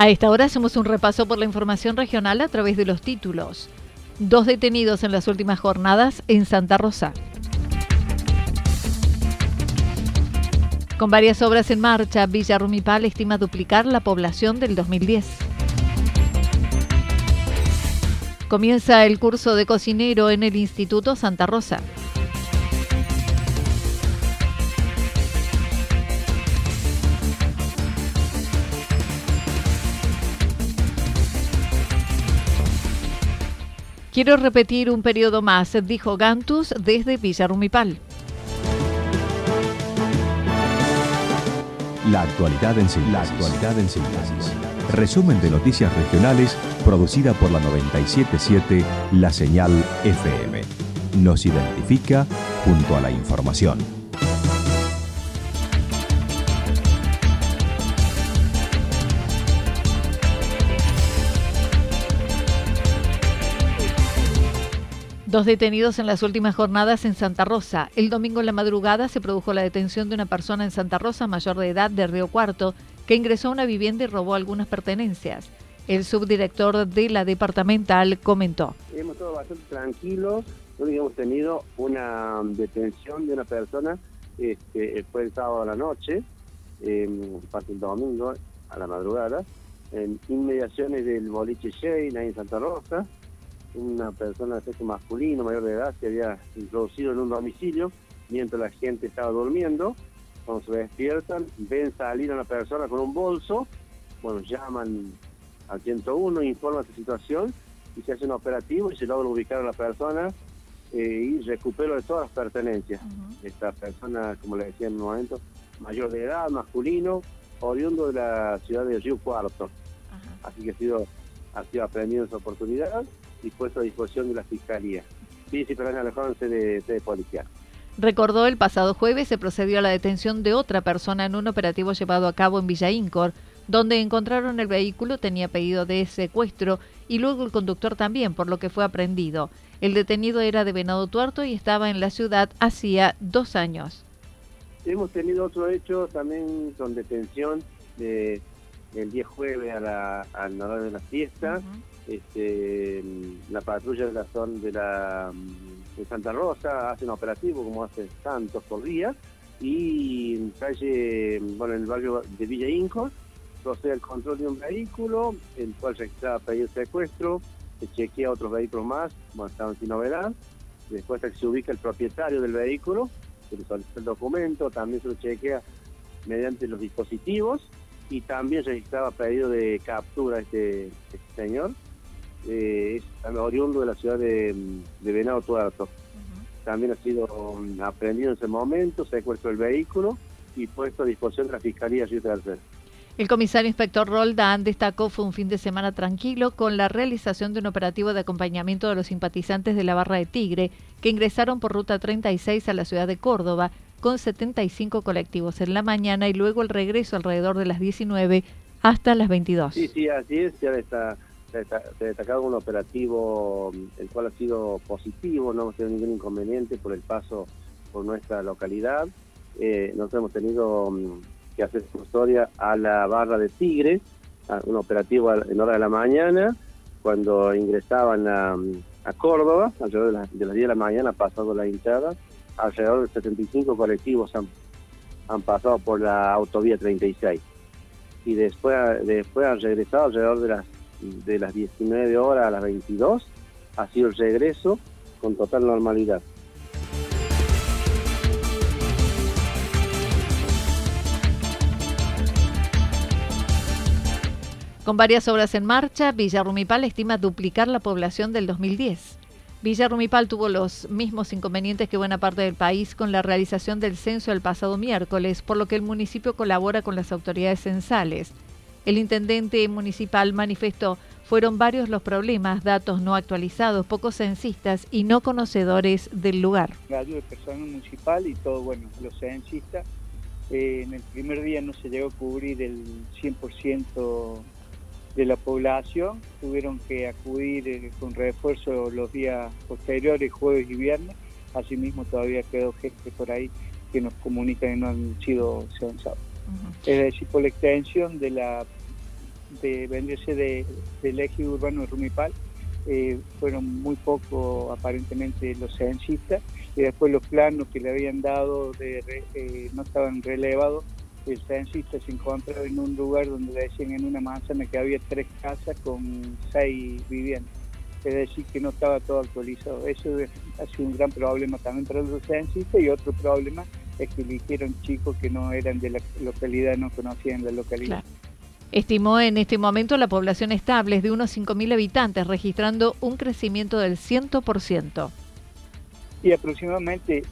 A esta hora hacemos un repaso por la información regional a través de los títulos. Dos detenidos en las últimas jornadas en Santa Rosa. Con varias obras en marcha, Villa Rumipal estima duplicar la población del 2010. Comienza el curso de cocinero en el Instituto Santa Rosa. Quiero repetir un periodo más, dijo Gantus desde Villarrumipal. La actualidad en síntesis. La actualidad en síntesis. Resumen de noticias regionales producida por la 977 La Señal FM. Nos identifica junto a la información. Dos detenidos en las últimas jornadas en Santa Rosa. El domingo en la madrugada se produjo la detención de una persona en Santa Rosa mayor de edad de Río Cuarto que ingresó a una vivienda y robó algunas pertenencias. El subdirector de la departamental comentó. Hemos estado bastante tranquilos, no hemos tenido una detención de una persona, este, fue el sábado a la noche, eh, parte el domingo a la madrugada, en inmediaciones del boliche Shane, ahí en Santa Rosa, una persona de sexo masculino, mayor de edad, se había introducido en un domicilio mientras la gente estaba durmiendo. Cuando se despiertan, ven salir a una persona con un bolso, bueno, llaman al 101, informan esta situación y se hace un operativo y se logra ubicar a la persona eh, y recupero de todas las pertenencias. Esta persona, como le decía en un momento, mayor de edad, masculino, oriundo de la ciudad de Río Cuarto. Así que ha sido, ha sido aprendido esa oportunidad y puesto a disposición de la Fiscalía. Vicepresidente Alejandro de, de Policial. Recordó el pasado jueves se procedió a la detención de otra persona en un operativo llevado a cabo en Villa Incor, donde encontraron el vehículo, tenía pedido de secuestro y luego el conductor también, por lo que fue aprendido. El detenido era de Venado Tuerto y estaba en la ciudad hacía dos años. Hemos tenido otro hecho también con detención de, el 10 jueves a la, hora de la fiesta este, la patrulla de la zona de la de Santa Rosa hace un operativo como hace tantos por día y en calle, bueno, en el barrio de Villa Inco procede el control de un vehículo, el cual registraba pedido de secuestro, se chequea otros vehículos más, bueno, estaban sin novedad, después se ubica el propietario del vehículo, se le solicita el documento, también se lo chequea mediante los dispositivos y también registraba pedido de captura este, este señor eh, es oriundo de la ciudad de, Venado Tuerto. También ha sido um, aprendido en ese momento, secuestro del vehículo y puesto a disposición de la Fiscalía Río Tercero. El comisario inspector Roldán destacó fue un fin de semana tranquilo con la realización de un operativo de acompañamiento de los simpatizantes de la Barra de Tigre que ingresaron por ruta 36 a la ciudad de Córdoba con 75 colectivos en la mañana y luego el regreso alrededor de las 19 hasta las 22. Sí, sí, así es, ya está se ha destacado un operativo mm, el cual ha sido positivo, no hemos tenido ningún inconveniente por el paso por nuestra localidad. eh, nosotros hemos tenido mm, que hacer custodia a la barra de Tigre, a un operativo en hora de la mañana, cuando ingresaban a, a Córdoba, alrededor de, de las 10 de la mañana, pasado la hinchada, alrededor de 75 colectivos han, han pasado por la autovía 36 y después, después han regresado alrededor de las, de las 19 horas a las 22, ha sido el regreso con total normalidad. Con varias obras en marcha, Villa Rumipal estima duplicar la población del 2010. Villa Rumipal tuvo los mismos inconvenientes que buena parte del país con la realización del censo el pasado miércoles, por lo que el municipio colabora con las autoridades censales. El intendente municipal manifestó fueron varios los problemas, datos no actualizados, pocos censistas y no conocedores del lugar. La ayuda personal municipal y todo, bueno, los censistas. Eh, en el primer día no se llegó a cubrir el 100% de la población, tuvieron que acudir eh, con refuerzo los días posteriores, jueves y viernes, asimismo todavía quedó gente por ahí que nos comunican que no han sido censados. Es decir, por la extensión de la de venderse de, del eje urbano de Rumipal, eh, fueron muy poco aparentemente los censistas. Y después los planos que le habían dado de, eh, no estaban relevados el censista se encontraba en un lugar donde decían en una manzana que había tres casas con seis viviendas. Es decir, que no estaba todo actualizado. Eso ha sido un gran problema también para los censistas y otro problema es que eligieron chicos que no eran de la localidad, no conocían la localidad. Estimó en este momento la población estable es de unos 5.000 habitantes, registrando un crecimiento del 100%. Y aproximadamente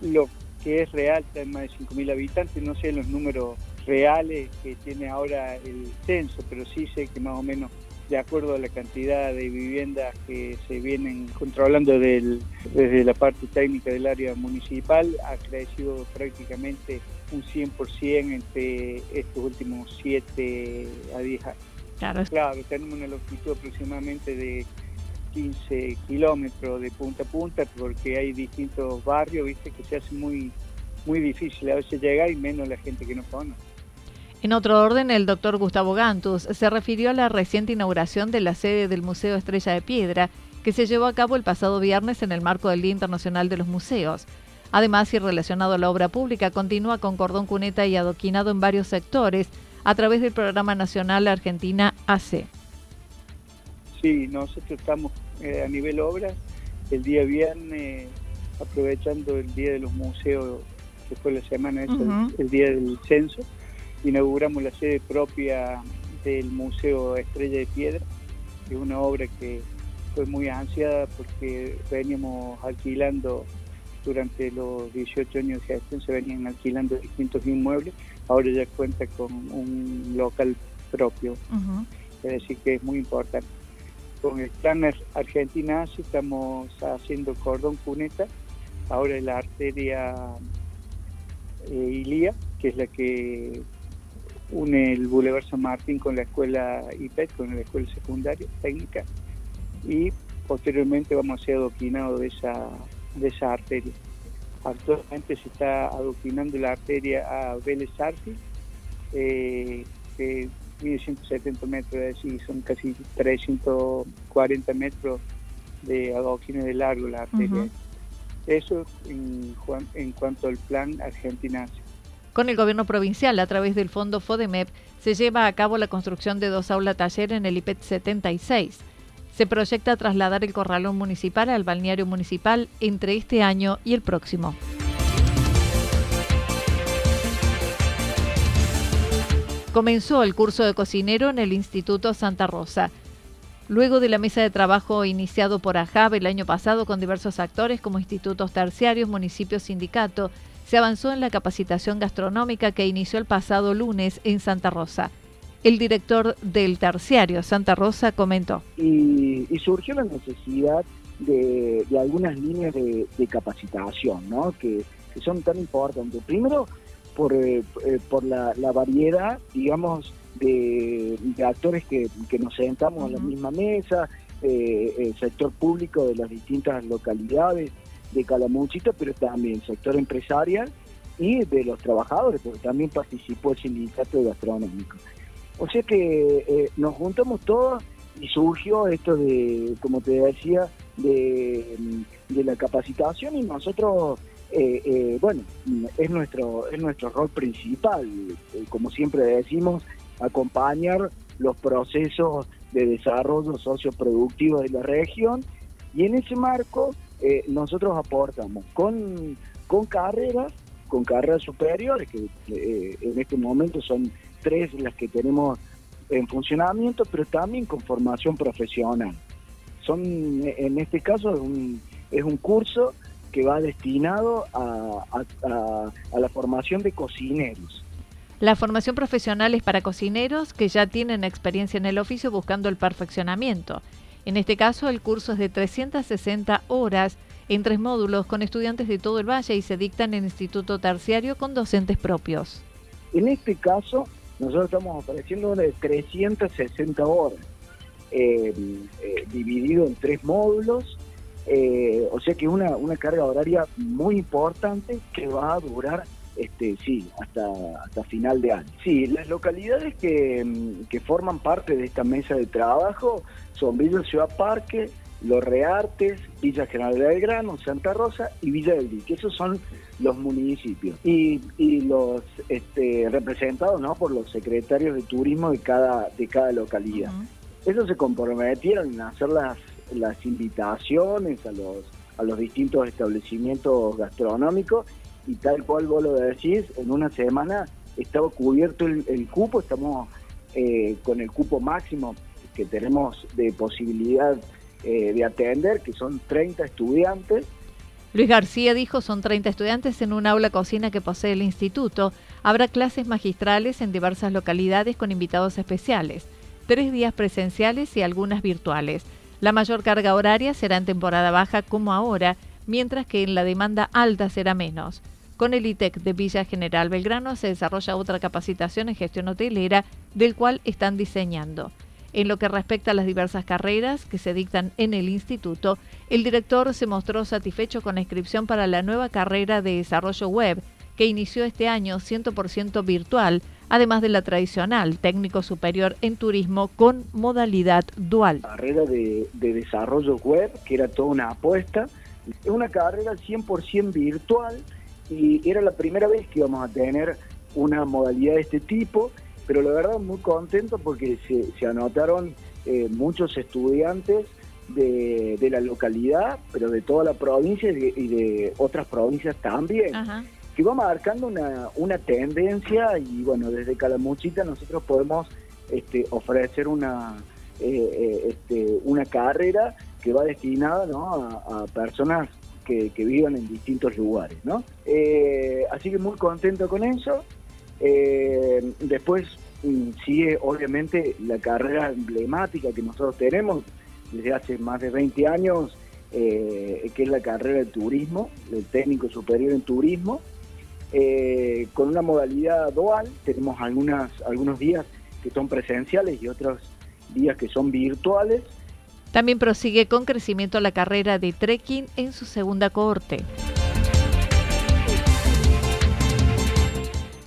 lo que es real, hay más de 5.000 habitantes, no sé los números reales que tiene ahora el censo, pero sí sé que más o menos de acuerdo a la cantidad de viviendas que se vienen controlando desde la parte técnica del área municipal, ha crecido prácticamente un 100% entre estos últimos 7 a 10 años. Claro. claro, tenemos una longitud aproximadamente de 15 kilómetros de punta a punta porque hay distintos barrios, viste, que se hace muy, muy difícil a veces llegar y menos la gente que no conoce. En otro orden, el doctor Gustavo Gantus se refirió a la reciente inauguración de la sede del Museo Estrella de Piedra, que se llevó a cabo el pasado viernes en el marco del Día Internacional de los Museos. Además, y relacionado a la obra pública, continúa con cordón cuneta y adoquinado en varios sectores a través del Programa Nacional Argentina AC. Sí, nosotros estamos eh, a nivel obra el día viernes, aprovechando el Día de los Museos, que fue la semana, el, Día del Censo, inauguramos la sede propia del Museo Estrella de Piedra, que es una obra que fue muy ansiada porque veníamos alquilando durante los 18 años de gestión, se venían alquilando distintos inmuebles, ahora ya cuenta con un local propio, es decir que es muy importante con el plan Argentina estamos haciendo cordón cuneta, ahora la arteria eh, Ilía, que es la que une el Boulevard San Martín con la escuela IPET, con la escuela secundaria técnica, y posteriormente vamos a ser adoquinados de esa, de esa arteria. Actualmente se está adoquinando la arteria a Vélez Arti, eh, que mide 170 metros, decir, son casi 340 metros de adoquines de largo la arteria. Eso en, en, cuanto al plan Argentina. Con el gobierno provincial, a través del fondo FODEMEP, se lleva a cabo la construcción de dos aulas taller en el IPET 76. Se proyecta trasladar el corralón municipal al balneario municipal entre este año y el próximo. Comenzó el curso de cocinero en el Instituto Santa Rosa. Luego de la mesa de trabajo iniciado por AJAB el año pasado con diversos actores como institutos terciarios, municipios, sindicato, se avanzó en la capacitación gastronómica que inició el pasado lunes en Santa Rosa. El director del terciario Santa Rosa comentó. Y, surgió la necesidad de, algunas líneas de, capacitación, ¿no? Que, que son tan importantes. Primero, por, eh, eh, por la, variedad, digamos, de, actores que, nos sentamos en la misma mesa, eh, el sector público de las distintas localidades de Calamuchita, pero también sector empresarial y de los trabajadores, porque también participó el sindicato gastronómico. O sea que eh, nos juntamos todos y surgió esto de, como te decía, de, de la capacitación y nosotros, eh, eh, bueno, es nuestro, es nuestro rol principal, como siempre decimos, acompañar los procesos de desarrollo socioproductivo de la región y en ese marco nosotros aportamos con, con carreras, con carreras superiores, que en este momento son tres las que tenemos en funcionamiento, pero también con formación profesional. Son, en este caso, es un, es un curso que va destinado a, a, la formación de cocineros. La formación profesional es para cocineros que ya tienen experiencia en el oficio buscando el perfeccionamiento. En este caso, el curso es de 360 horas en tres módulos con estudiantes de todo el valle y se dictan en instituto terciario con docentes propios. En este caso, nosotros estamos ofreciendo de 360 horas, eh, eh, dividido en tres módulos, eh, o sea que es una, una carga horaria muy importante que va a durar este, sí, hasta, hasta final de año. Sí, las localidades que, que forman parte de esta mesa de trabajo son Villa Ciudad Parque, Los Reartes, Villa General de Belgrano, Santa Rosa y Villa del Dique. Esos son los municipios y, y los este, representados ¿no? por los secretarios de turismo de cada, de cada localidad. Ellos se comprometieron en hacer las, las invitaciones a los, a los distintos establecimientos gastronómicos y tal cual vos lo decís, en una semana estaba cubierto el, cupo, estamos eh, con el cupo máximo que tenemos de posibilidad eh, de atender, que son 30 estudiantes, Luis García dijo son 30 estudiantes en un aula cocina que posee el instituto. Habrá clases magistrales en diversas localidades con invitados especiales, tres días presenciales y algunas virtuales. La mayor carga horaria será en temporada baja como ahora, mientras que en la demanda alta será menos. Con el ITEC de Villa General Belgrano se desarrolla otra capacitación en gestión hotelera, del cual están diseñando. En lo que respecta a las diversas carreras que se dictan en el instituto, el director se mostró satisfecho con la inscripción para la nueva carrera de desarrollo web, que inició este año 100% virtual, además de la tradicional técnico superior en turismo con modalidad dual. Carrera de, desarrollo web, que era toda una apuesta, es una carrera 100% virtual y era la primera vez que íbamos a tener una modalidad de este tipo pero la verdad muy contento porque se, anotaron eh, muchos estudiantes de, la localidad, pero de toda la provincia y de, otras provincias también, que va marcando una, una tendencia y bueno, desde Calamuchita nosotros podemos este, ofrecer una, eh, eh, este, una carrera que va destinada a, personas que, que, vivan en distintos lugares. ¿no? así que muy contento con eso. Eh, después mm, sigue obviamente la carrera emblemática que nosotros tenemos desde hace más de 20 años, eh, que es la carrera de turismo, del técnico superior en turismo, eh, con una modalidad dual. Tenemos algunos días que son presenciales y otros días que son virtuales. También prosigue con crecimiento la carrera de trekking en su segunda cohorte.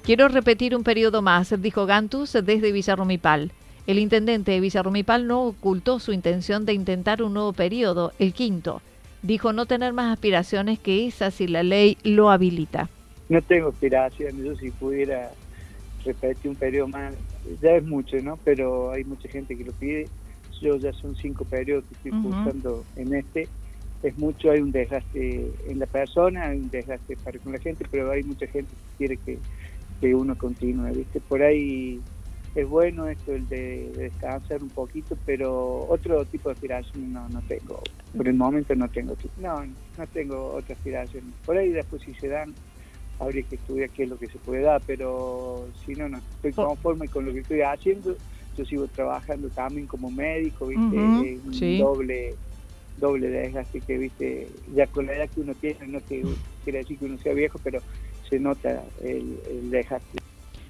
Quiero repetir un periodo más, dijo Gantus desde Villarrumipal. El intendente de Villarrumipal no ocultó su intención de intentar un nuevo periodo, el quinto. Dijo no tener más aspiraciones que esas si la ley lo habilita. No tengo aspiraciones, yo si pudiera repetir un periodo más, ya es mucho, ¿no? Pero hay mucha gente que lo pide. Yo ya son cinco periodos que estoy cursando en este. Es mucho, hay un desgaste en la persona, hay un desgaste para con la gente, pero hay mucha gente que quiere que que uno continúe, ¿viste? Por ahí es bueno esto el de, descansar un poquito, pero otro tipo de aspiración no, no tengo. Por el momento no tengo, no, no tengo otra aspiración. Por ahí después si se dan, habría que estudiar qué es lo que se puede dar, pero si no, no estoy conforme con lo que estoy haciendo. Yo sigo trabajando también como médico, ¿viste? un doble doble desgaste que, ¿viste? Ya con la edad que uno tiene, no que quiere decir que uno sea viejo, pero se nota el, el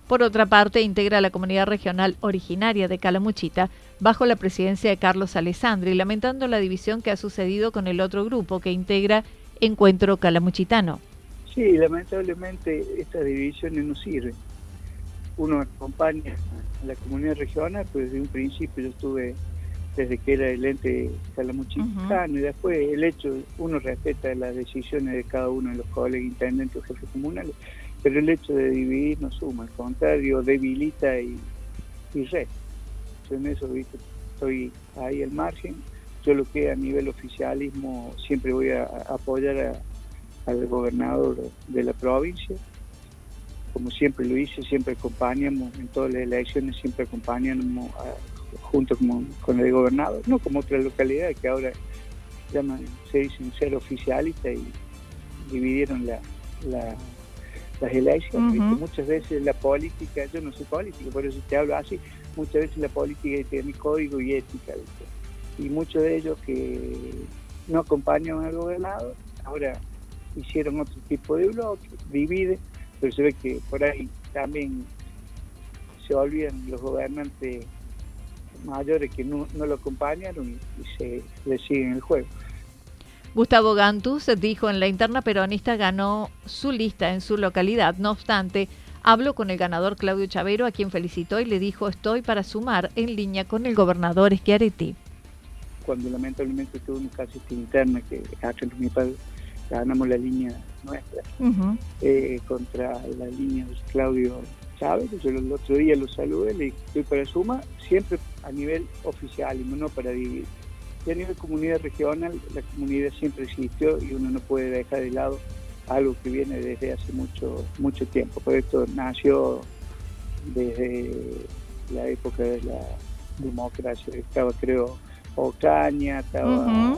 Por otra parte, integra la comunidad regional originaria de Calamuchita bajo la presidencia de Carlos Alessandri, lamentando la división que ha sucedido con el otro grupo que integra Encuentro Calamuchitano. Sí, lamentablemente estas divisiones no sirven. Uno acompaña a la comunidad regional, pues desde un principio yo estuve desde que era el ente calamuchicano y después el hecho, uno respeta las decisiones de cada uno de los colegas intendentes o jefes comunales, pero el hecho de dividir no suma, al contrario, debilita y, y resta. en eso ¿viste? estoy ahí al margen. Yo lo que a nivel oficialismo siempre voy a, apoyar al gobernador de la provincia, como siempre lo hice, siempre acompañamos en todas las elecciones, siempre acompañamos junto con, el gobernador, no como otras localidades que ahora llaman, se dicen ser oficialistas y dividieron la, las elecciones. Muchas veces la política, yo no soy político, por eso te hablo así, muchas veces la política tiene código y ética, y muchos de ellos que no acompañan al gobernador, ahora hicieron otro tipo de bloque, divide, pero se ve que por ahí también se olvidan los gobernantes mayores que no, lo acompañaron y, se le siguen el juego. Gustavo Gantus dijo en la interna peronista ganó su lista en su localidad. No obstante, habló con el ganador Claudio Chavero, a quien felicitó y le dijo estoy para sumar en línea con el gobernador Schiaretti. Cuando lamentablemente tuvo una casi interna que acá en mi padre ganamos la línea nuestra eh, contra la línea de Claudio Chávez. Yo el otro día lo saludé, le dije estoy para sumar, siempre a nivel oficial y no para dividir. Y a nivel comunidad regional, la comunidad siempre existió y uno no puede dejar de lado algo que viene desde hace mucho mucho tiempo. Por esto nació desde la época de la democracia. Estaba, creo, Ocaña, estaba...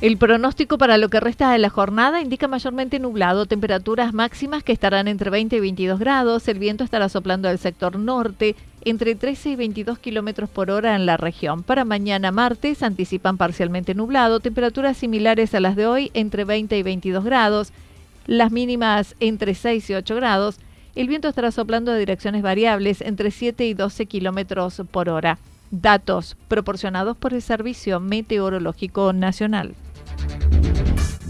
El pronóstico para lo que resta de la jornada indica mayormente nublado, temperaturas máximas que estarán entre 20 y 22 grados, el viento estará soplando del sector norte entre 13 y 22 kilómetros por hora en la región. Para mañana martes anticipan parcialmente nublado, temperaturas similares a las de hoy entre 20 y 22 grados, las mínimas entre 6 y 8 grados. El viento estará soplando de direcciones variables entre 7 y 12 kilómetros por hora. Datos proporcionados por el Servicio Meteorológico Nacional.